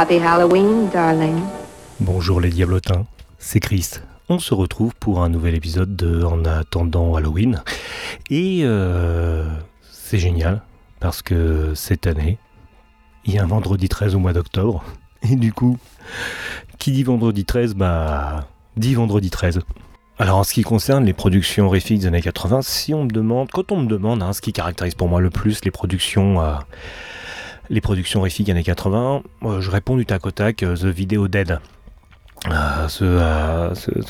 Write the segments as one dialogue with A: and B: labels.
A: Happy Halloween, darling.
B: Bonjour les diablotins, c'est Chris. On se retrouve pour un nouvel épisode de En attendant Halloween. Et euh, c'est génial parce que cette année, il y a un vendredi 13 au mois d'octobre. Et du coup, qui dit vendredi 13, bah, dit vendredi 13. Alors en ce qui concerne les productions horrifiques des années 80, si on me demande, quand on me demande hein, ce qui caractérise pour moi le plus les productions, euh, les productions horrifiques années 80, euh, je réponds du tac au tac euh, The Video Dead. Euh, ce,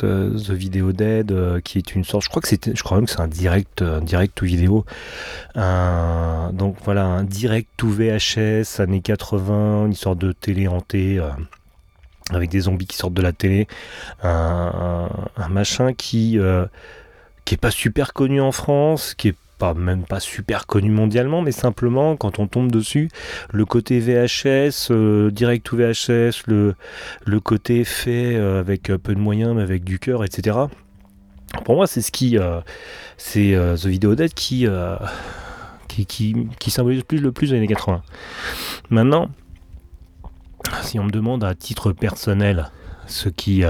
B: euh, Video Dead euh, qui est une sorte, je crois que je crois même que c'est un direct, un direct to vidéo, donc voilà un direct to VHS années 80, une sorte de télé hantée. avec des zombies qui sortent de la télé, un, machin qui qui pas super connu en France, qui est pas même pas super connu mondialement, mais simplement quand on tombe dessus, le côté VHS, euh, direct to VHS, le le côté fait euh, avec euh, peu de moyens mais avec du cœur, etc. Pour moi, c'est ce qui, euh, c'est The Video Dead qui, qui, qui, qui symbolise plus, le plus les années 80. Maintenant, si on me demande à titre personnel ce qui,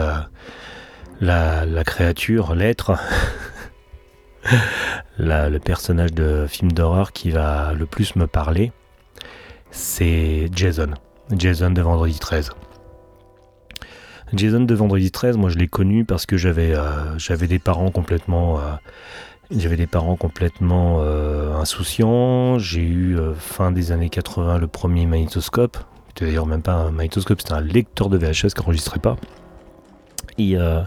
B: la, la créature, l'être, le personnage de film d'horreur qui va le plus me parler, c'est Jason. Jason de Vendredi 13. Jason de Vendredi 13, moi je l'ai connu parce que j'avais euh, des parents complètement euh, j'avais des parents complètement euh, insouciants. J'ai eu euh, fin des années 80 le premier magnétoscope. C'était d'ailleurs même pas un magnétoscope, c'était un lecteur de VHS qui enregistrait pas. Et euh,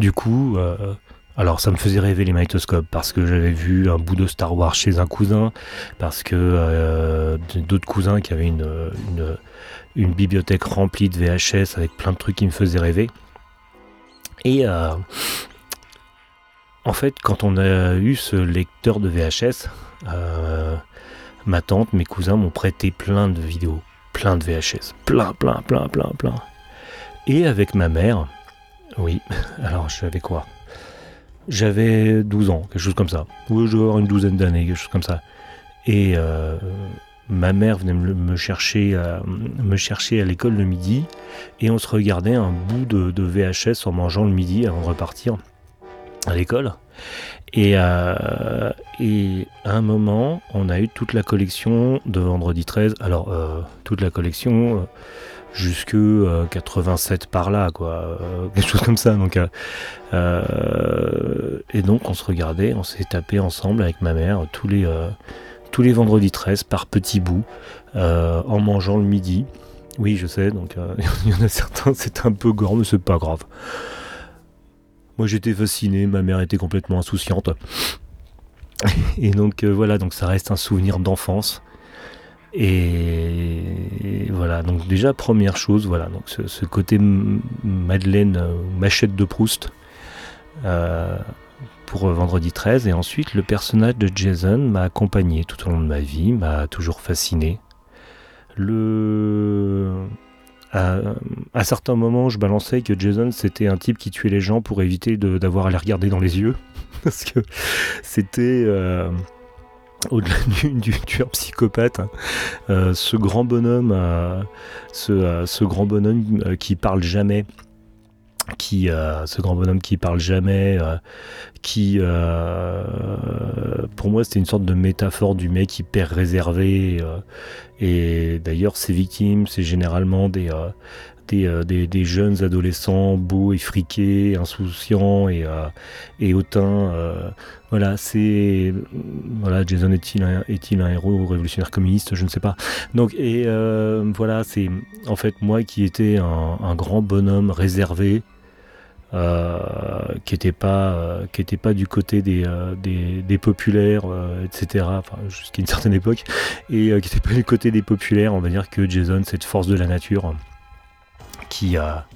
B: du coup, euh, alors ça me faisait rêver les magnétoscopes parce que j'avais vu un bout de Star Wars chez un cousin, parce que euh, d'autres cousins qui avaient une, bibliothèque remplie de VHS avec plein de trucs qui me faisaient rêver. Et euh, en fait, quand on a eu ce lecteur de VHS, euh, ma tante, mes cousins m'ont prêté plein de vidéos, plein de VHS, plein, plein, plein, plein, plein. Et avec ma mère, oui, alors j'avais quoi? J'avais 12 ans, quelque chose comme ça. Ou je devais avoir une douzaine d'années, quelque chose comme ça. Et euh, ma mère venait me, chercher, à, me chercher à l'école le midi et on se regardait un bout de, de VHS en mangeant le midi avant de repartir à l'école. Et, euh, et à un moment, on a eu toute la collection de Vendredi 13. Alors, euh, toute la collection euh, jusque euh, 87 par là, quoi. euh, quelque chose comme ça. Donc, euh, euh, et donc, on se regardait, on s'est tapé ensemble avec ma mère tous les, euh, tous les vendredis 13 par petits bouts euh, en mangeant le midi. Oui, je sais, donc euh, il y en a certains, c'est un peu grand, mais c'est pas grave. Moi j'étais fasciné, ma mère était complètement insouciante. Et donc euh, voilà, donc ça reste un souvenir d'enfance. Et voilà, donc déjà première chose, voilà, donc ce, côté Madeleine, euh, machette de Proust euh, pour euh, vendredi 13. Et ensuite le personnage de Jason m'a accompagné tout au long de ma vie, m'a toujours fasciné. Le à, certains moments, je balançais que Jason c'était un type qui tuait les gens pour éviter d'avoir à les regarder dans les yeux, parce que c'était euh, au-delà du, du tueur psychopathe, hein, euh, ce grand bonhomme, euh, ce, grand bonhomme qui parle jamais. Qui, euh, ce grand bonhomme qui parle jamais, euh, qui, euh, pour moi, c'était une sorte de métaphore du mec hyper réservé, euh, et d'ailleurs, ces victimes, c'est généralement des, euh, des, jeunes adolescents beaux et friqués, insouciants et, euh, et hautains. euh, voilà, c'est. Voilà, Jason est-il un, est-il un héros révolutionnaire communiste? Je ne sais pas. Donc, et voilà, c'est en fait moi qui étais un, grand bonhomme réservé. qui était pas qui était pas du côté des des, populaires etc jusqu'à une certaine époque et qui était pas du côté des populaires on va dire que Jason cette force de la nature qui a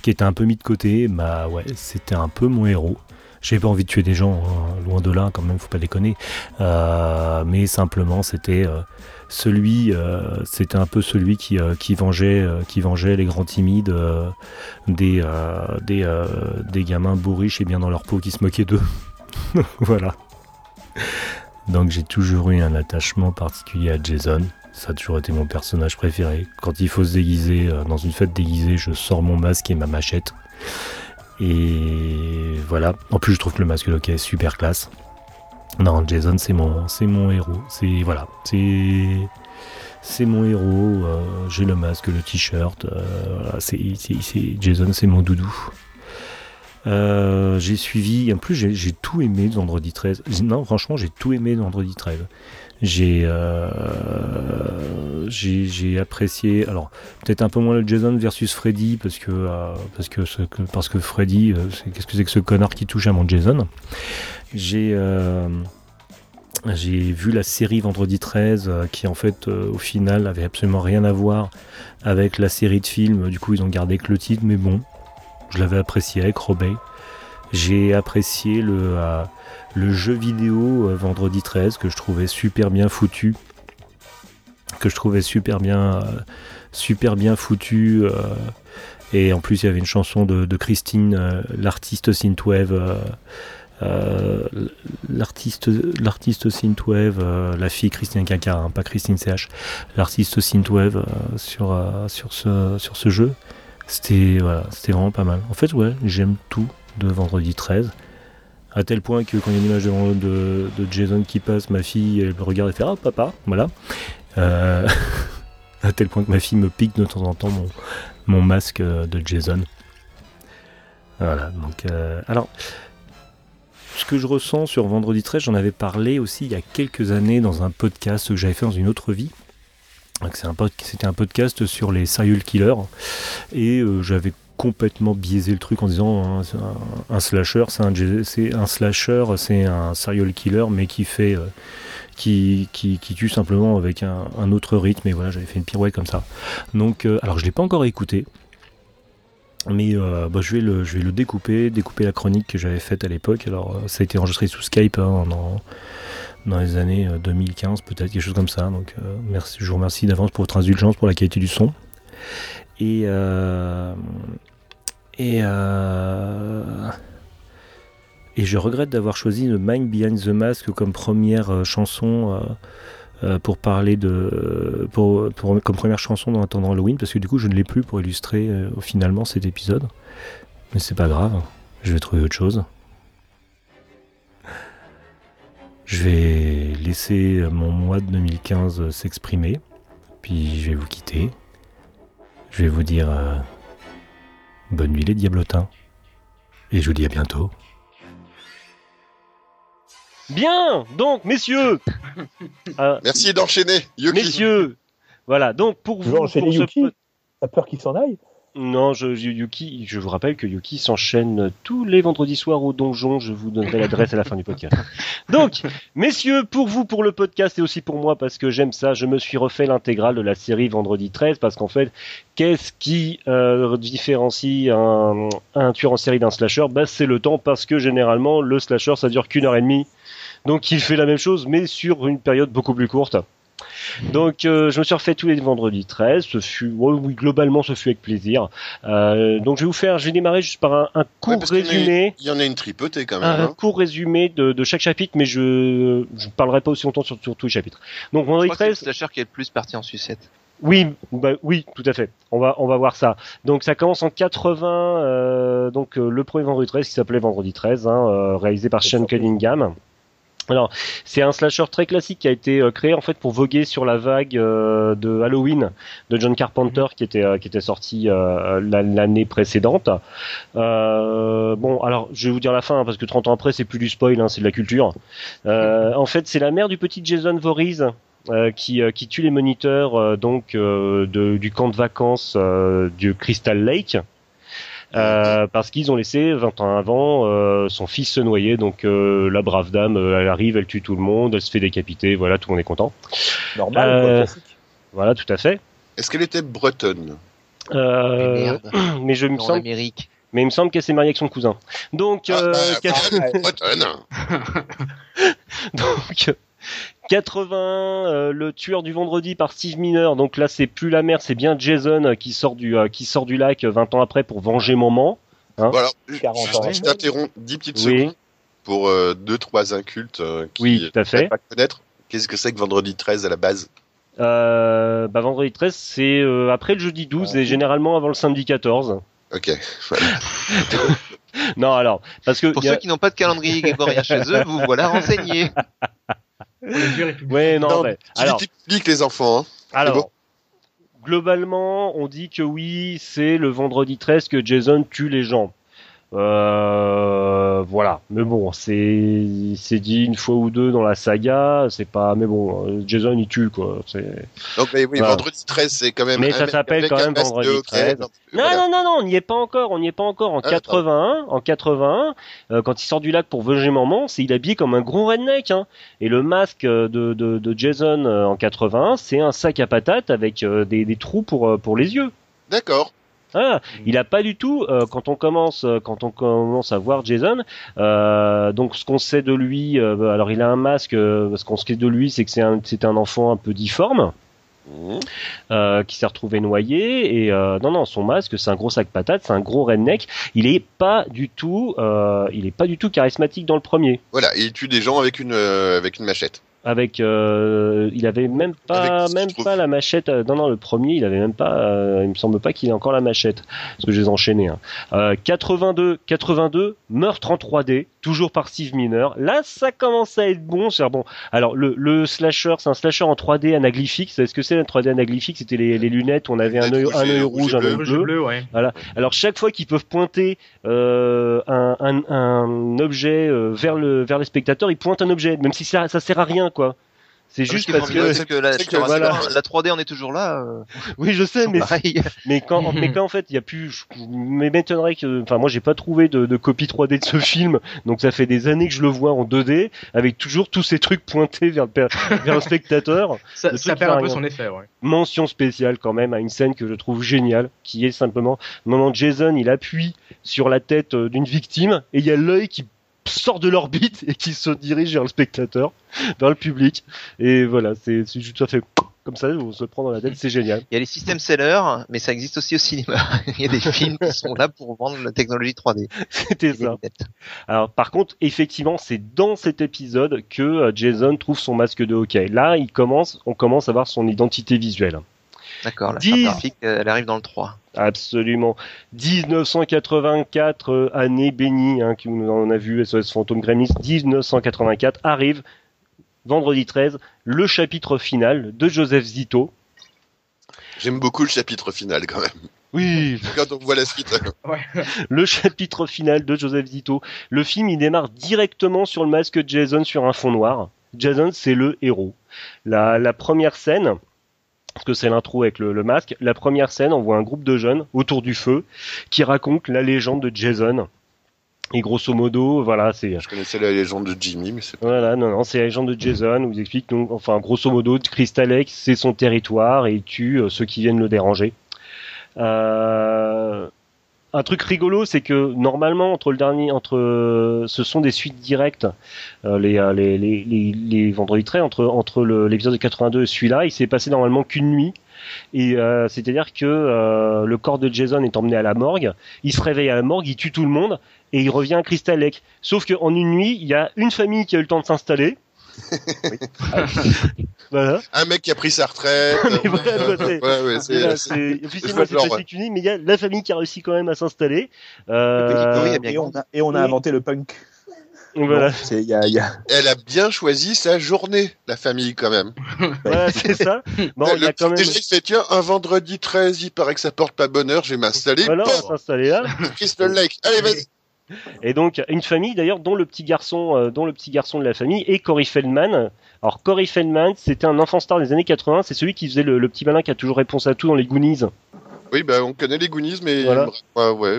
B: qui était un peu mis de côté bah c'était un peu mon héros j'avais pas envie de tuer des gens hein, loin de là quand même faut pas déconner mais simplement c'était celui, euh, c'était un peu celui qui, euh, vengeait, euh, les grands timides des, des, des gamins bourriches et bien dans leur peau qui se moquaient d'eux. voilà. Donc j'ai toujours eu un attachement particulier à Jason. Ça a toujours été mon personnage préféré. Quand il faut se déguiser, dans une fête déguisée, je sors mon masque et ma machette. Et voilà. En plus, je trouve que le masque est super classe. Non, Jason, c'est mon, c'est mon héros. C'est voilà, c'est, c'est mon héros. Euh, j'ai le masque, le t-shirt. Euh, Jason, c'est mon doudou. Euh, j'ai suivi, en plus j'ai, tout aimé de Vendredi 13. Non, franchement, j'ai tout aimé de Vendredi 13. J'ai, j'ai, apprécié, alors peut-être un peu moins le Jason versus Freddy parce que parce que, parce que Freddy, qu'est-ce que c'est que ce connard qui touche à mon Jason? J'ai euh, j'ai vu la série Vendredi 13 euh, qui en fait euh, au final avait absolument rien à voir avec la série de films. Du coup ils ont gardé que le titre, mais bon, je l'avais apprécié avec Robey. J'ai apprécié le, le jeu vidéo Vendredi 13 que je trouvais super bien foutu. Que je trouvais super bien, super bien foutu. et en plus il y avait une chanson de, Christine, l'artiste synthwave euh, l'artiste l'artiste synthwave euh, la fille Christine Kaka hein, pas Christine CH l'artiste synthwave euh, sur sur ce sur ce jeu c'était voilà c'était vraiment pas mal en fait ouais j'aime tout de vendredi 13 à tel point que quand il y a une image de, Jason qui passe ma fille elle me regarde et fait ah papa voilà. À tel point que ma fille me pique de temps en temps mon, masque de Jason. Voilà donc alors ce que je ressens sur Vendredi 13, j'en avais parlé aussi il y a quelques années dans un podcast que j'avais fait dans une autre vie. C'était un, podcast sur les serial killers. Et euh, j'avais complètement biaisé le truc en disant hein, un, slasher, c'est un, un, slasher, c'est un serial killer mais qui fait euh, qui, qui, tue simplement avec un, autre rythme et voilà j'avais fait une pirouette comme ça. Donc euh, alors je l'ai pas encore écouté. Mais euh, bah, je, vais le, je vais le découper, découper la chronique que j'avais faite à l'époque. Alors, ça a été enregistré sous Skype hein, dans, dans, les années 2015, euh, peut-être, quelque chose comme ça. Donc, merci, je vous remercie d'avance pour votre indulgence pour la qualité du son. Et. et. et je regrette d'avoir choisi le Mind Behind the Mask comme première chanson euh, pour parler de comme première chanson dans Attendant Halloween parce que du coup je ne l'ai plus pour illustrer euh, finalement cet épisode mais c'est pas grave je vais trouver autre chose je vais laisser mon mois de 2015 s'exprimer puis je vais vous quitter je vais vous dire euh, bonne nuit les diablotins et je vous dis à bientôt
C: Bien, donc, messieurs.
D: Euh, Merci d'enchaîner, Yuki.
C: Messieurs, voilà. Donc pour vous,
E: Yuki? T'as peur qu'il s'en aille?
C: Non, je, Yuki. Je vous rappelle que Yuki s'enchaîne tous les vendredis soirs au donjon. Je vous donnerai l'adresse à la fin du podcast. Donc, messieurs, pour vous, pour le podcast et aussi pour moi parce que j'aime ça, je me suis refait l'intégrale de la série Vendredi 13 parce qu'en fait, qu'est-ce qui euh, différencie un, un tueur en série d'un slasher? Bah, c'est le temps parce que généralement le slasher ça dure qu'une heure et demie donc il fait la même chose, mais sur une période beaucoup plus courte. Donc euh, je me suis refait tous les vendredis 13, ce fut oui globalement ce fut avec plaisir. Euh, donc je vais vous faire, je vais démarrer juste par un, court résumé.
D: Il y, en a une tripotée quand même.
C: Un
D: hein.
C: court résumé de, chaque chapitre, mais je je parlerai pas aussi longtemps sur, tous les chapitres. Donc vendredi 13.
F: C'est le slasher qui est le plus parti en sucette.
C: Oui, bah, oui, tout à fait. On va on va voir ça. Donc ça commence en 80, euh, donc le premier vendredi 13 qui s'appelait Vendredi 13, hein, réalisé par Sean Cunningham. Alors, c'est un slasher très classique qui a été euh, créé en fait pour voguer sur la vague euh, de Halloween de John Carpenter mhm. qui était euh, qui était sorti l'année précédente. bon, alors je vais vous dire la fin hein, parce que 30 ans après c'est plus du spoil, hein, c'est de la culture. en fait, c'est la mère du petit Jason Voorhees qui, qui tue les moniteurs donc du camp de vacances du Crystal Lake. Euh, parce qu'ils ont laissé 20 ans avant euh, son fils se noyer. Donc euh, la brave dame, euh, elle arrive, elle tue tout le monde, elle se fait décapiter, voilà, tout le monde est content.
E: Normal,
C: Euh,
E: quoi, classique.
C: Voilà, tout à fait.
D: Est-ce qu'elle était bretonne?
C: Euh,
F: Mais merde.
C: mais je me
F: En
C: semble,
F: Amérique.
C: mais il me semble qu'elle s'est mariée avec son cousin. Donc,
D: Ah,
C: euh,
D: bah,
C: quat-
D: bah, bretonne.
C: donc 80, euh, le tueur du vendredi par Steve Miner. Donc là, c'est plus la mère, c'est bien Jason euh, qui sort du euh, qui sort du lac euh, 20 ans après pour venger maman.
D: Bon, alors,
E: 40
D: juste,
E: ans.
D: je t'interromps 10 petites
C: Oui.
D: secondes pour euh, deux, trois incultes euh, qui
C: Oui, tout à fait.
D: pas connaître. Qu'est-ce que c'est que vendredi 13 à la base?
C: Euh, bah, vendredi 13, c'est euh, après le jeudi 12 et généralement avant le samedi 14.
D: Ok, voilà.
C: Non, alors, parce que
F: Pour
C: a-
F: ceux qui n'ont pas de calendrier grégorien chez eux, vous voilà renseignés.
C: ouais, non,
D: Non,
C: mais alors,
D: les enfants. Hein.
C: alors,
D: bon
C: globalement, on dit que oui, c'est le vendredi 13 que Jason tue les gens. Euh, voilà, mais bon, c'est c'est dit une fois ou deux dans la saga, c'est pas, mais bon, euh, Jason il tue quoi.
D: Donc, mais oui,
C: Voilà.
D: vendredi 13, c'est quand même.
C: Mais ça s'appelle quand même vendredi
D: de hockey.
C: 13.
D: Non,
C: Non,
D: voilà.
C: non, non, non, on n'y est pas encore, on n'y est pas encore. En
D: Ah,
C: 81, en 81, euh, quand il sort du lac pour venger maman, c'est il est habillé comme un gros redneck. Hein. Et le masque de, de, de Jason euh, en 81, c'est un sac à patates avec des, des trous pour, pour les yeux.
D: D'accord.
C: Ah, il a pas du tout euh, quand on commence euh, quand on commence à voir Jason. euh, donc ce qu'on sait de lui, alors il a un masque. ce qu'on sait de lui, c'est que c'est un c'est un enfant un peu difforme euh, qui s'est retrouvé noyé et euh, non non son masque c'est un gros sac patate c'est un gros redneck il est pas du tout euh, il est pas du tout charismatique dans le premier
D: Voilà, il tue des gens avec une, avec une machette.
C: Avec euh, il avait même pas
D: Avec
C: même pas la machette euh, non non le premier il avait même pas euh, il me semble pas qu'il ait encore la machette parce que je les ai enchaînés hein. euh, 82 82 meurtre en 3D toujours par Steve Miner là ça commence à être bon c'est bon alors le, le slasher c'est un slasher en 3D anaglyphique. Est-ce que c'est un 3D anaglyphique? C'était les, les lunettes où on avait un œil un œil rouge un œil bleu.
G: Ouais.
C: alors chaque fois qu'ils peuvent pointer euh, un, un, un objet euh, vers le vers les spectateurs, ils pointent un objet, même si ça ça sert à rien quoi. C'est
F: Ah,
C: juste parce que
F: que la,
D: c'est que
F: sur un
C: voilà.
F: écran, la 3D on est toujours là. euh,
C: oui je sais mais quand mais quand en fait il y a plus je mais m'étonnerait que enfin moi j'ai pas trouvé de, de copie 3D de ce film donc ça fait des années que je le vois en 2D avec toujours tous ces trucs pointés vers le vers le spectateur
G: Ça,
C: Le
G: ça
C: truc
G: perd un peu son effet, ouais.
C: mention spéciale quand même à une scène que je trouve géniale, qui est simplement le moment où Jason il appuie sur la tête euh, d'une victime et il y a l'œil qui sort de l'orbite et qui se dirige vers le spectateur, vers le public. Et voilà, c'est juste ça fait comme ça, on se prend dans la tête, c'est génial.
F: Il y a les systèmes sellers, mais ça existe aussi au cinéma. Il y a des films qui sont là pour vendre la technologie 3D.
C: C'était ça. Alors par contre, effectivement, c'est dans cet épisode que euh, Jason trouve son masque de hockey. Là, il commence, on commence à voir son identité visuelle.
F: D'accord, la
C: Dix.
F: charte graphique, euh, elle arrive dans le 3.
C: Absolument. 1984, euh, année bénie, hein, qui nous en a vu SOS Fantôme Gremlins. 1984 arrive, vendredi 13, le chapitre final de Joseph Zito.
D: J'aime beaucoup le chapitre final quand même.
C: Oui,
D: Quand on voit la suite.
C: le chapitre final de Joseph Zito. Le film, il démarre directement sur le masque de Jason sur un fond noir. Jason, c'est le héros. La, la première scène, parce que c'est l'intro avec le, le masque, la première scène, on voit un groupe de jeunes autour du feu qui racontent la légende de Jason. Et grosso modo, voilà, c'est
D: Je connaissais la légende de Jimmy, mais c'est pas.
C: voilà, non, non, c'est la légende de Jason. On vous explique donc, enfin, grosso modo, Crystal Lake, c'est son territoire et il tue euh, ceux qui viennent le déranger. Euh, un truc rigolo, c'est que normalement entre le dernier, entre, euh, ce sont des suites directes. euh, les, euh, les, les, les, les vendredis 13 entre entre l'épisode de 82 et celui-là, il s'est passé normalement qu'une nuit. Et c'est-à-dire que le corps de Jason est emmené à la morgue, il se réveille à la morgue, il tue tout le monde et il revient à Crystal Lake. Sauf qu'en une nuit, il y a une famille qui a eu le temps de s'installer. voilà.
D: Un mec qui a pris sa retraite.
C: Mais voilà, c'est-
D: Ouais,
C: mais il y a la famille qui a réussi quand même à s'installer. Euh,
F: petit bruit, il y a bien
E: Et on a, et on a inventé le punk.
C: voilà,
E: Non, c'est- il y a- il y a-
D: Elle a bien choisi sa journée, la famille quand même.
C: voilà, c'est ça. Bon, il y
D: Le
C: a quand même.
D: Déjà, il fait tiens, un vendredi 13, il paraît que ça porte pas bonheur, je vais m'installer.
C: Voilà, on va
D: Paf,
C: s'installer là.
D: Crystal Lake. Allez, vas-y.
C: Et donc une famille d'ailleurs dont le petit garçon, euh, dont le petit garçon de la famille est Corey Feldman. Alors Corey Feldman, c'était un enfant star des années 80. C'est celui qui faisait le, le petit malin qui a toujours réponse à tout dans les Goonies.
D: Oui, bah, on connaît les Goonies, mais
C: Voilà.
D: ouais, ouais.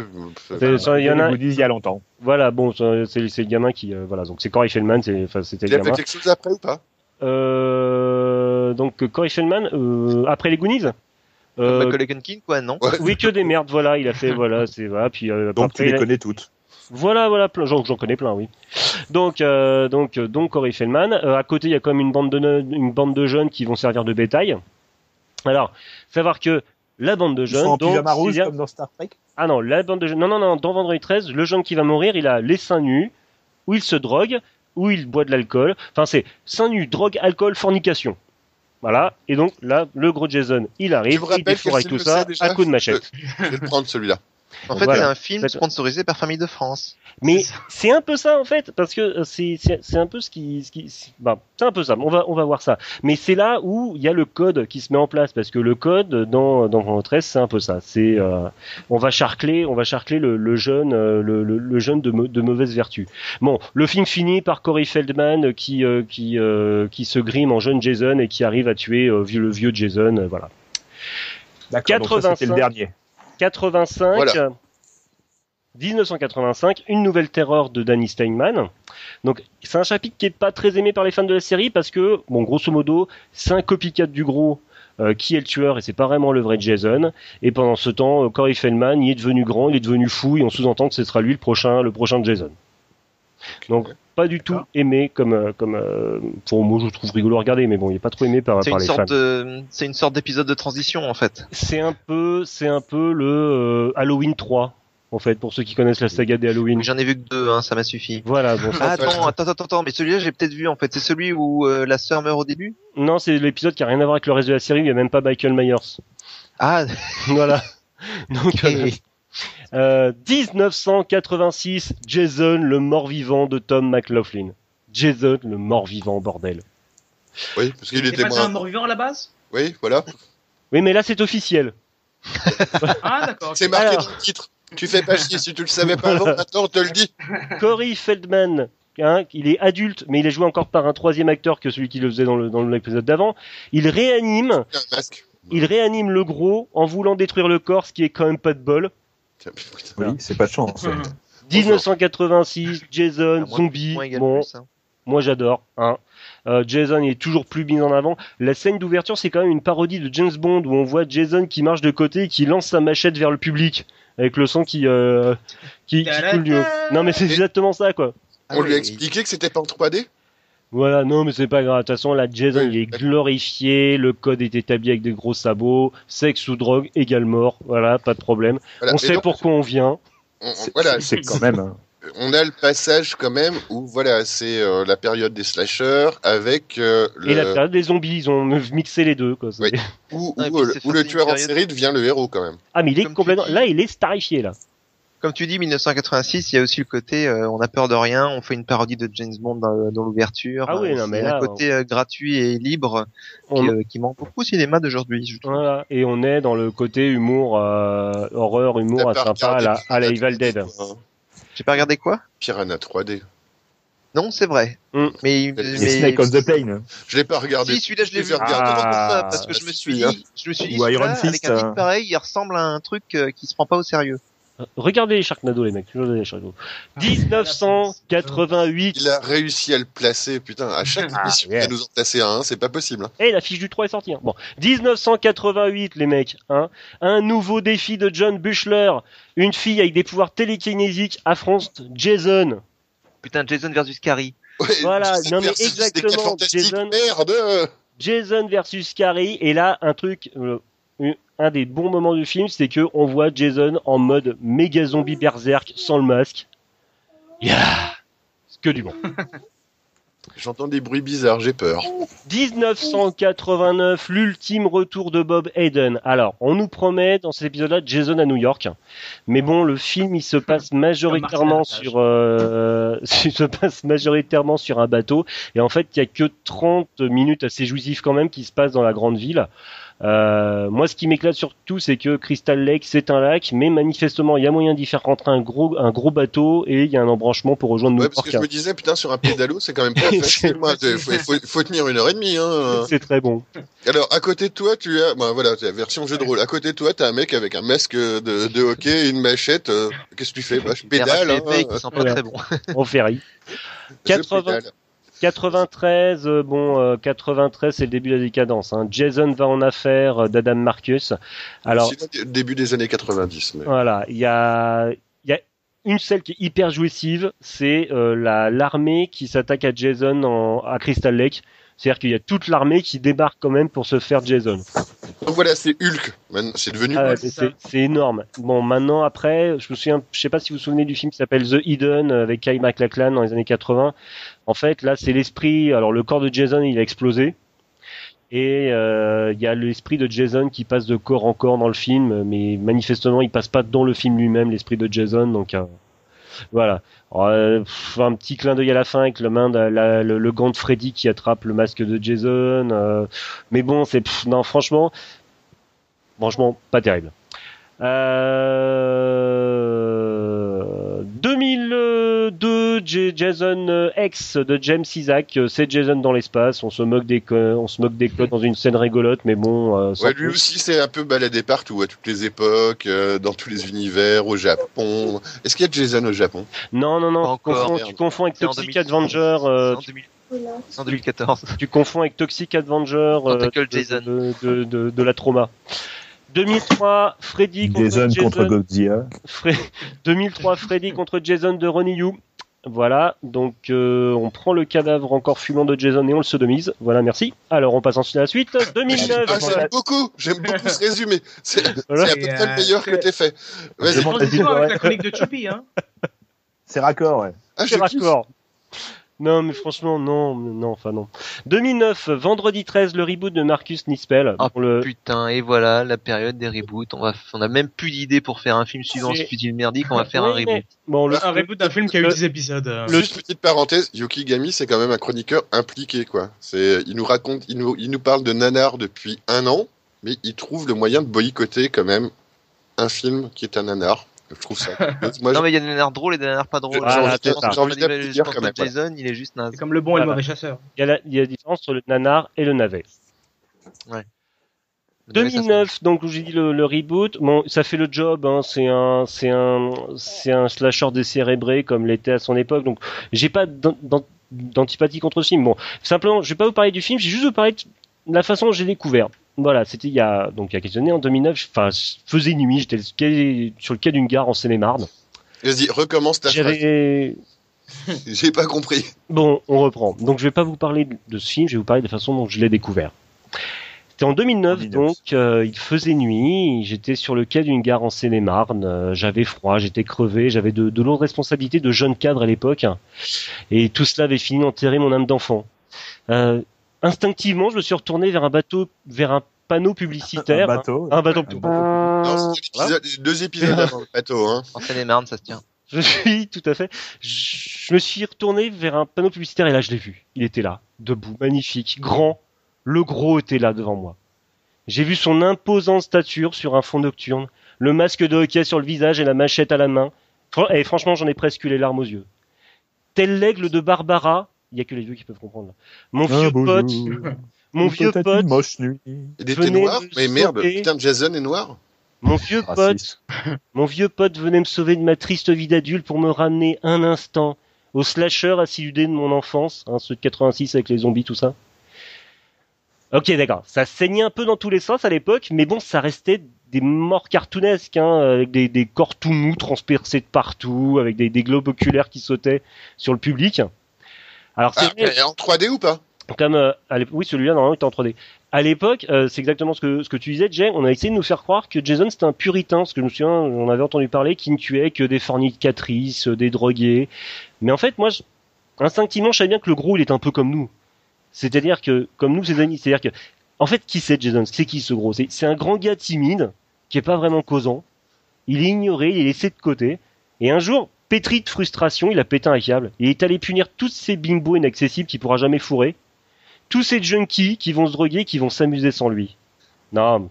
C: C'est- ça, il y en a-
G: Les goodies il y a longtemps.
C: Voilà, bon, c'est le gamin qui, euh, voilà, donc c'est Corey Feldman, c'était
D: Il
C: le
D: a fait
C: gamin.
D: quelque chose après ou pas?
C: Euh, donc Corey Feldman, euh, après les Goonies? Euh,
F: Macaulay Culkin, quoi, non?
D: Ouais.
C: oui, que des merdes, voilà, il a fait, voilà, c'est voilà, puis euh,
G: Donc
C: après,
G: tu les connais toutes.
C: Voilà, voilà, plein, j'en, j'en connais plein, oui. Donc, euh, donc, euh, donc Corey Feldman. Euh, à côté, il y a quand même une bande de ne- une bande de jeunes qui vont servir de bétail. Alors, savoir que la bande de
G: Ils sont
C: jeunes,
G: en
C: donc,
G: pyjama rouge
C: s'il y a-
G: comme dans Star Trek.
C: ah non, la bande de jeunes, non, non, non, dans Vendredi 13, le jeune qui va mourir, il a les seins nus, où il se drogue, où il boit de l'alcool. Enfin, c'est seins nus, drogue, alcool, fornication. Voilà. Et donc là, le gros Jason, il arrive, il défouraille tout ça à coup de machette.
D: Je vais le prendre celui-là.
F: En fait,
C: Voilà.
F: c'est un film sponsorisé par Famille de France.
C: Mais
H: C'est
C: un peu ça en fait, parce que euh, c'est un peu ce qui, ce qui c'est- bah, c'est un peu ça. On va on va voir ça. Mais c'est là où il y a le code qui se met en place, parce que le code dans dans Vendredi 13, c'est un peu ça. C'est euh, on va charcler, on va charcler le, le jeune, euh, le, le, le jeune de, de mauvaise vertu. Bon, le film finit par Corey Feldman qui euh, qui euh, qui se grime en jeune Jason et qui arrive à tuer euh, le vieux Jason. voilà.
G: D'accord, c'était
C: 85.
G: le dernier.
C: 85,
D: Voilà.
C: 1985, une nouvelle terreur de Danny Steinman. Donc c'est un chapitre qui est pas très aimé par les fans de la série parce que, bon, grosso modo, c'est un copycat du gros euh, qui est le tueur et c'est pas vraiment le vrai Jason. Et pendant ce temps, euh, Corey Feldman, il est devenu grand, il est devenu fou et on sous-entend que ce sera lui le prochain, le prochain Jason. Donc pas du tout aimé comme euh, comme euh, pour moi je trouve rigolo à regarder mais bon il est pas trop aimé par,
F: C'est
C: par
F: une
C: les fans.
F: de, c'est une sorte d'épisode de transition en fait.
C: C'est un peu, c'est un peu le euh, Halloween 3, en fait, pour ceux qui connaissent la saga des Halloween.
F: J'en ai vu que deux, hein, ça m'a suffi.
C: Voilà, bon,
F: Ah,
C: ça,
F: attends, attends, attends, attends, mais celui-là j'ai peut-être vu en fait. C'est celui où euh, la sœur meurt au début?
C: non, c'est l'épisode qui a rien à voir avec le reste de la série, il y a même pas Michael Myers.
F: Ah,
C: voilà. Donc, euh, euh, 1986, Jason, le mort-vivant de Tom McLaughlin. Jason, le mort-vivant, bordel.
D: Oui, parce qu'il était
H: pas un mort-vivant à la base?
D: Oui, voilà.
C: Oui, mais là, c'est officiel.
H: Ah, d'accord.
D: C'est marqué
C: Alors.
D: dans le titre. Tu fais pas chier si tu le savais pas avant, maintenant on te le dit.
C: Corey Feldman, hein, il est adulte, mais il est joué encore par un troisième acteur que celui qui le faisait dans le- dans l'épisode d'avant. Il réanime. Il réanime le gros en voulant détruire le corps, ce qui est quand même pas de bol.
G: Oui, c'est pas de chance.
C: 1986, Jason,
F: moins-
C: zombie, bon,
F: plus, hein.
C: moi j'adore. Hein. Euh, Jason est toujours plus mis en avant. La scène d'ouverture, c'est quand même une parodie de James Bond où on voit Jason qui marche de côté et qui lance sa machette vers le public avec le son qui euh, qui, qui coule du haut. Non mais c'est exactement ça quoi.
D: On
F: Ah
D: lui a
F: oui,
D: expliqué que c'était pas en 3D
C: Voilà, non mais c'est pas grave. De toute façon, là Jason
D: Oui,
C: il est glorifié, le code est établi avec des gros sabots, sexe ou drogue égale mort. Voilà, pas de problème.
D: Voilà.
C: on
D: Et
C: sait
D: donc,
C: pourquoi on vient.
D: on- voilà,
G: C'est quand même. hein.
D: on a le passage quand même où voilà, c'est euh, la période des slashers avec euh, le
C: Et la période des zombies, ils ont mixé les deux. Quoi. C'est-
D: Oui. où, où, euh, le tueur en série devient le héros quand même.
C: Ah, mais il est
F: Comme
C: complètement. Là, il est starifié, là.
F: Comme tu dis, 1986, il y a aussi le côté, euh, on a peur de rien, on fait une parodie de James Bond dans, dans l'ouverture.
C: Ah oui,
F: Euh,
C: non, mais là,
F: un côté euh, gratuit et libre
C: On-
F: qui, euh, qui manque beaucoup au cinéma d'aujourd'hui.
C: Voilà. Et on est dans le côté humour, euh, horreur, humour sympa à la, à la
D: Piranha
C: Evil Dead.
D: 3D, toi, hein.
F: J'ai pas regardé quoi?
D: Piranha 3D.
F: Non, c'est vrai.
C: Mm.
F: Mais, mais-
G: Snake on the Plane.
D: Je l'ai pas regardé.
F: Si, celui-là, je l'ai
D: Je
F: vu.
C: Ah,
F: parce que je me suis dit, je me suis dit,
G: Ou Iron Fist,
F: avec un titre
G: hein.
F: pareil, il ressemble à un truc euh, qui se prend pas au sérieux.
C: Regardez les Sharknado, les mecs. Regardez les Sharknado. 1988.
D: Il a réussi à le placer, putain. À chaque
C: Ah,
D: émission,
C: yeah.
D: il nous en placer un, c'est pas possible. hein.
C: Et la fiche du 3 est sortie. hein. Bon, 1988, les mecs. Hein. Un nouveau défi de John Bushler. Une fille avec des pouvoirs télékinésiques affronte Jason.
F: Putain, Jason versus Carrie.
D: Ouais,
C: Voilà,
D: Jason
C: non, mais exactement, Jason.
D: Merde
C: Jason versus Carrie. Et là, un truc, euh, un- des bons moments du film, c'est que on voit Jason en mode méga zombie berserk sans le masque. Yeah C'est que du bon.
D: J'entends des bruits bizarres, j'ai peur.
C: 1989, l'ultime retour de Bob Hayden. Alors, on nous promet dans cet épisode-là Jason à New York, mais bon, le film il se passe majoritairement sur, euh, il se passe majoritairement sur un bateau, et en fait, il y a que 30 minutes assez jouissives quand même qui se passent dans la grande ville. Euh, moi, ce qui m'éclate surtout, c'est que Crystal Lake, c'est un lac, mais manifestement, il y a moyen d'y faire rentrer un gros, un gros bateau et il y a un embranchement pour rejoindre
D: Ouais, parce que je me disais, putain, sur un pédalo, c'est quand même pas Il faut, tenir une heure et demie. Hein.
C: C'est très bon.
D: Alors, à côté de toi, tu as, bah, voilà, c'est la version jeu de rôle. À côté de toi, t'as un mec avec un masque de, de hockey et une machette. euh, Qu'est-ce que tu fais? Bah, Je pédale. Hein,
F: qui sont pas
C: Voilà.
F: très bons.
C: En ferry.
D: je
C: 80,
D: pédale.
C: 93, euh, bon, euh, 93, c'est le début de la décadence. Hein. Jason va en affaire euh, d'Adam Marcus. Alors,
D: Sinon, d- début des années 90. Mais...
C: voilà, il y a une scène qui est hyper jouissive, c'est euh, la l'armée qui s'attaque à Jason en, à Crystal Lake. C'est-à-dire qu'il y a toute l'armée qui débarque quand même pour se faire Jason.
D: Donc voilà, c'est Hulk. C'est devenu
C: Ah c'est énorme. Bon, maintenant après, je me souviens, je sais pas si vous vous souvenez du film qui s'appelle The Hidden euh, avec Kyle MacLachlan dans les années 80. En fait, là, c'est l'esprit. Alors, le corps de Jason, il a explosé. Et euh, il euh, y a l'esprit de Jason qui passe de corps en corps dans le film, mais manifestement il passe pas dans le film lui-même l'esprit de Jason, donc euh, voilà. Alors, euh, un petit clin d'œil à la fin avec le main de, la, le, le, gant de Freddy qui attrape le masque de Jason, euh, mais bon c'est non franchement franchement pas terrible. Euh, 2000 Jason euh, X de James Isaac, euh, c'est Jason dans l'espace. On se moque des on se moque des codes dans une scène rigolote, mais bon. Euh,
D: ouais, lui aussi, c'est un peu baladé partout, à toutes les époques, dans tous les univers, au Japon. Est-ce qu'il y a Jason au Japon?
C: Non, non, non. Tu, confonds, tu confonds, avec Toxic Avenger.
F: En 2014.
C: Tu confonds avec Toxic Avenger de, la trauma. 2003, Freddy contre
G: Jason. Contre Godzilla.
C: 2003, Freddy contre Jason de Ronnie Yu. Voilà, donc euh, on prend le cadavre encore fumant de Jason et on le sodomise. Voilà, merci. Alors on passe ensuite à la suite. 2009.
D: Ah, j'aime beaucoup, j'aime beaucoup ce résumé. C'est c'est
C: Voilà.
D: à peu près le
H: euh,
D: meilleur que t'aies fait. Vas-y.
H: Avec la chronique de Chuppy, hein.
G: C'est raccord, ouais.
D: Ah,
C: C'est
D: kiffe.
C: Non, mais franchement, non, non, enfin non. 2009, vendredi 13, le reboot de Marcus Nispel.
F: Ah,
C: pour le...
F: Putain, et voilà, la période des reboots. On va, on a même plus d'idées pour faire un film suivant
C: C'est-
F: ce fut-il merdique, on va faire
C: Oui,
F: un reboot.
C: mais- Bon, le...
H: Un reboot d'un film qui a eu
C: le-
H: 10 épisodes. euh.
C: Le-
D: Juste petite parenthèse, Yuki Gami, c'est quand même un chroniqueur impliqué, quoi. C'est, il nous raconte, il nous, il nous parle de nanar depuis un an, mais il trouve le moyen de boycotter quand même un film qui est un nanar. Je trouve ça. Moi,
F: Non mais il y a des nanars drôles et des nanars pas drôles.
D: J'ai
C: envie de-
F: que
D: j'ai envie
F: je pense
D: d'applaudir
F: que
D: quand même,
F: Jason, il est juste naze.
H: C'est comme le bon et le mauvais chasseur.
C: il, y a la, il y a la différence entre le nanar et le navet. 2009, donc où j'ai dit le, le reboot, bon, ça fait le job. Hein, c'est un, c'est un, c'est un slasher décérébré comme l'était à son époque. Donc, j'ai pas d'an- d'an- d'antipathie contre ce film. Bon, simplement, je vais pas vous parler du film. J'ai juste vous parler de la façon dont j'ai découvert. Voilà, c'était il y a donc il y a quelques années en 2009. Enfin, je faisais nuit. J'étais sur le quai d'une gare en Seine-et-Marne.
D: Vas-y, recommence ta phrase. J'ai pas compris.
C: Bon, on reprend. Donc je vais pas vous parler de- de ce film, je vais vous parler de la façon dont je l'ai découvert. C'était en 2009,
G: 2009.
C: donc euh, il faisait nuit, j'étais sur le quai d'une gare en Seine-et-Marne, euh, j'avais froid, j'étais crevé, j'avais de, de lourdes responsabilités de jeune cadre à l'époque, et tout cela avait fini d'enterrer mon âme d'enfant. Euh, instinctivement, je me suis retourné vers un bateau, vers un panneau publicitaire.
G: Un bateau.
C: Un bateau.
G: Un bateau.
D: Non, deux épisodes avant le bateau, hein.
F: En Seine-et-Marne, ça se tient.
C: Je suis tout à fait. Je me suis retourné vers un panneau publicitaire et là je l'ai vu. Il était là, debout, magnifique, grand. Le gros était là devant moi. J'ai vu son imposante stature sur un fond nocturne, le masque de hockey sur le visage et la machette à la main. Et franchement, j'en ai presque eu les larmes aux yeux. Tel l'aigle de Barbara, il y a que les vieux qui peuvent comprendre. là. Mon vieux pote, mon vieux pote,
G: moche nuit.
D: Il était noir, mais merde, putain, Jason est noir.
C: mon vieux pote. Mon vieux pote venait me sauver de ma triste vie d'adulte pour me ramener un instant au slasher assidu de mon enfance, hein, ceux de 86 avec les zombies, tout ça. Ok, d'accord. Ça saignait un peu dans tous les sens à l'époque, mais bon, ça restait des morts cartoonesques, hein, avec des, des corps tout mous transpercés de partout, avec des, des globes oculaires qui sautaient sur le public. Alors c'est
D: Ah,
C: vrai,
D: en 3D ou pas?
C: Comme euh, oui celui-là normalement était en 3D. À l'époque, euh, c'est exactement ce que ce que tu disais, Jay. On a essayé de nous faire croire que Jason c'était un puritain, parce que je me souviens, on avait entendu parler qu'il ne tuait que des fornicatrices, euh, des drogués. Mais en fait, moi, je- instinctivement, je savais bien que le gros, il est un peu comme nous. C'est-à-dire que comme nous, ses amis, c'est-à-dire que en fait, qui c'est Jason? C'est qui ce gros? C'est c'est un grand gars timide qui est pas vraiment causant. Il est ignoré, il est laissé de côté. Et un jour, pétri de frustration, il a pété un câble. Il est allé punir tous ces bimbos inaccessibles qu'il pourra jamais fourrer tous ces junkies qui vont se droguer, qui vont s'amuser sans lui. Non,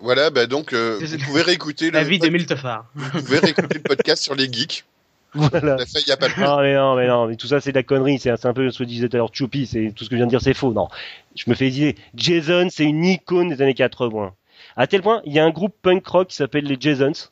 D: Voilà, bah donc euh, vous pouvez réécouter le
H: La vie de Miltefar.
D: vous pouvez réécouter le podcast sur les geeks.
C: voilà.
D: On a fait il y a pas de
C: Non, mais non, mais non, mais tout ça c'est de la connerie, c'est c'est un peu ce que disait tout à l'heure Choupi, c'est tout ce que je viens de dire c'est faux. Non, je me fais idée. Jason, c'est une icône des années 80. À tel point, il y a un groupe punk rock qui s'appelle les Jasons,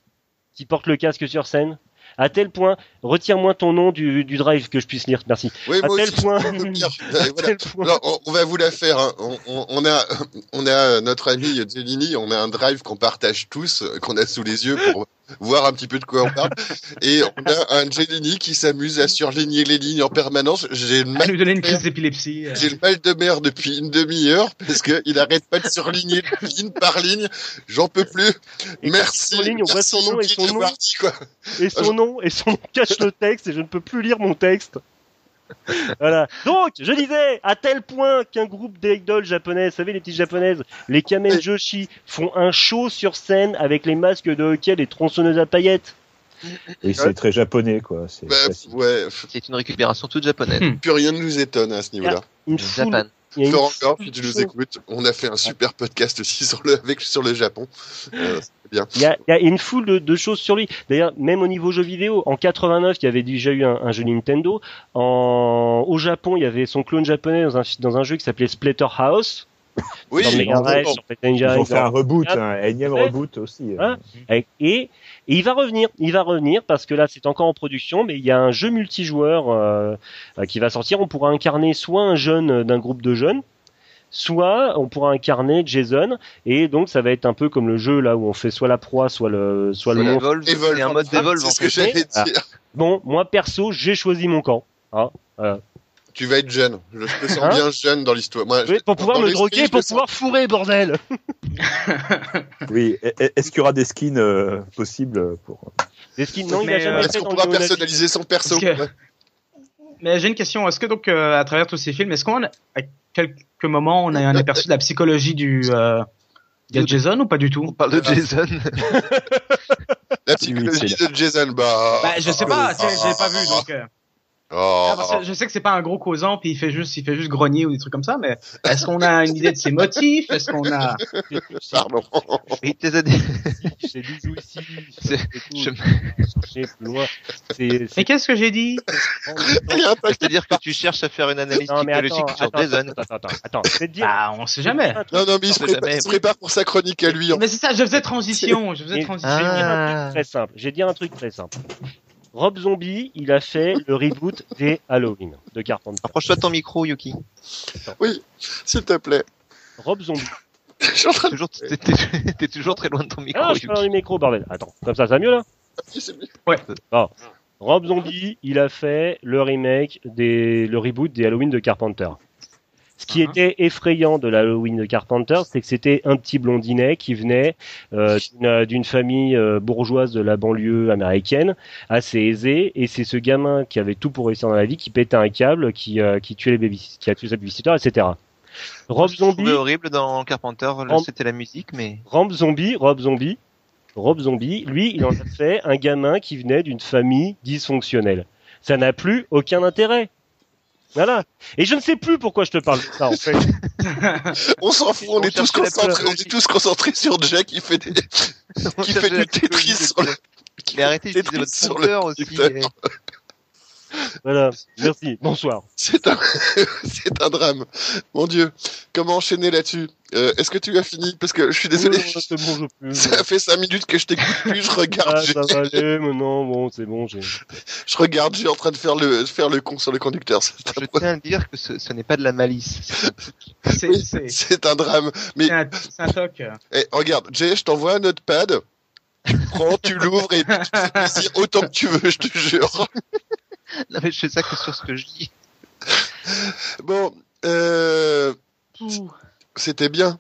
C: qui porte le casque sur scène. À tel point, retire-moi ton nom du, du drive que je puisse lire, merci.
D: Oui,
C: À tel
D: aussi,
C: point,
D: Voilà. Alors, on, on va vous la faire. hein. On, on- on a, on a notre ami Zelini, on a un drive qu'on partage tous, euh, qu'on a sous les yeux pour voir un petit peu de quoi on parle. Et on a un Zelini qui s'amuse à surligner les lignes en permanence. J'ai mal,
H: donner une crise d'épilepsie. euh.
D: j'ai le mal de mer depuis une demi-heure parce que il arrête pas de surligner ligne par ligne. J'en peux plus.
C: Et
D: Merci.
C: ligne, on voit son nom et son nom. et son nom et son nom cache le texte et je ne peux plus lire mon texte. voilà. Donc, je disais, à tel point qu'un groupe d'idoles japonaises, vous savez les petites japonaises, les Kamen Joshi, font un show sur scène avec les masques de hockey, les tronçonneuses à paillettes.
G: Et c'est très japonais, quoi. C'est
D: Bah, ouais,
F: C'est une récupération toute japonaise.
D: Plus rien ne nous étonne à ce niveau-là.
C: Une foule,
F: Japan.
C: Il y a une
D: Florent
C: foule
D: Corp, si tu nous écoutes, on a fait un super podcast aussi sur le, avec, sur le Japon. Euh, bien.
C: Il y a, il y a une foule de, de choses sur lui. D'ailleurs, même au niveau jeux vidéo, en 89, il y avait déjà eu un, un jeu Nintendo. En, au Japon, il y avait son clone japonais dans un, dans un jeu qui s'appelait Splatterhouse.
D: Oui,
C: Mega Drive, sur Pet Ninja,
G: Ils ont
C: dans-
G: fait un reboot,
C: Ah,
G: un énième
C: ouais.
G: reboot aussi. euh.
C: Hein Et, et il va revenir, il va revenir parce que là c'est encore en production, mais il y a un jeu multijoueur euh, euh, qui va sortir. On pourra incarner soit un jeune d'un groupe de jeunes, soit on pourra incarner Jason. Et donc ça va être un peu comme le jeu là où on fait soit la proie, soit le, soit le
F: C'est
C: monstre.
F: C'est un mode d'Evolve
D: C'est
F: en
D: ce que j'allais
C: Ah.
D: dire.
C: Bon, moi perso, j'ai choisi mon camp. Hein, voilà.
D: Tu vas être jeune. Je me sens
C: Hein
D: bien jeune dans l'histoire. Moi,
C: Oui,
D: je-
C: pour pouvoir me droguer,
D: je
C: pour
D: sens-
C: pouvoir fourrer, bordel.
G: Oui. E- e- Est-ce qu'il y aura des skins euh, possibles pour
C: Des skins, non, il
H: Mais,
C: a jamais
H: euh,
C: fait
D: Est-ce qu'on pourra personnaliser son perso
H: Parce que-
D: Ouais.
H: Mais j'ai une question. Est-ce que donc, euh, à travers tous ces films, est-ce qu'on, a- à quelques moments, on a un aperçu de la psychologie du euh, de Jason ou pas du tout?
F: On parle de Jason.
D: La psychologie de Jason, bah.
H: Bah, je sais pas. tu sais, J'ai pas vu donc.
D: Oh.
H: ah, je sais que c'est pas un gros causant, puis il fait juste, il fait juste grogner ou des trucs comme ça. Mais est-ce qu'on a une idée de ses motifs? Est-ce qu'on a
D: Pardon.
F: Il te les a dit.
C: J'ai des ici.
F: C'est-
H: Mais qu'est-ce que j'ai dit?
F: C'est-à-dire que tu cherches à faire une analyse
C: Non, attends,
F: psychologique sur
C: attends,
F: Jason.
C: attends, attends, attends, je vais te dire.
H: Bah, on sait jamais.
D: Non, non, mais il se prépare,
F: jamais.
D: il se prépare pour sa chronique à lui. en
H: Mais c'est ça. Je faisais transition. Je faisais transition.
C: Un
F: Ah.
C: truc très simple. Je vais dire un truc très simple. Rob Zombie, il a fait le reboot des Halloween de Carpenter.
F: Approche-toi de ton micro, Yuki.
D: Oui, s'il te plaît.
C: Rob Zombie.
D: Je suis en train de
F: Toujours, t'es, t'es toujours très loin de ton micro,
C: Ah, je parle
F: Yuki.
C: du micro, bordel. Attends, comme ça, ça va mieux là
D: c'est mieux.
C: Rob Zombie, il a fait le remake des, le reboot des Halloween de Carpenter. Ce qui était effrayant de l'Halloween de Carpenter, c'est que c'était un petit blondinet qui venait euh, d'une- d'une famille euh, bourgeoise de la banlieue américaine, assez aisée, et c'est ce gamin qui avait tout pour réussir dans la vie, qui pétait un câble, qui, euh, qui tuait les baby, qui a tué sa babysitter, etc. Rob
F: Je
C: Zombie,
F: horrible dans Carpenter, c'était la musique, mais
C: Rob Zombie, Rob Zombie, Rob Zombie, lui, il en a fait un gamin qui venait d'une famille dysfonctionnelle. Ça n'a plus aucun intérêt. Voilà. Et je ne sais plus pourquoi je te parle de ça, en fait.
D: On s'en fout, on
F: On
D: est tous concentrés, on est tous concentrés sur Jack qui fait des, qui fait du Tetris sur le,
F: Mais arrêtez d'utiliser votre
D: sur
F: compteur
D: le
F: aussi.
C: Voilà. Merci. Bonsoir.
D: C'est un, c'est un drame. Mon Dieu. Comment enchaîner là-dessus? Euh, Est-ce que tu as fini? Parce que je suis désolé.
C: Oui, c'est bon, je peux.
D: Ça fait cinq minutes que je t'écoute plus. Je regarde.
C: Ah, ça va aller, mais non, bon, c'est bon, j'ai.
D: je regarde. J'ai en train de faire le faire le con sur le conducteur.
F: Je tiens à dire que ce, ce n'est pas de la malice. C'est-
H: C'est,
D: oui,
H: c'est,
D: c'est un drame. Mais
H: c'est un, toc.
D: eh, regarde, Jay, je t'envoie un notepad. Tu prends, tu l'ouvres et tu te fais plaisir autant que tu veux. Je te jure
F: non, mais je fais ça que sur ce que je dis.
D: Bon, euh, c'était bien.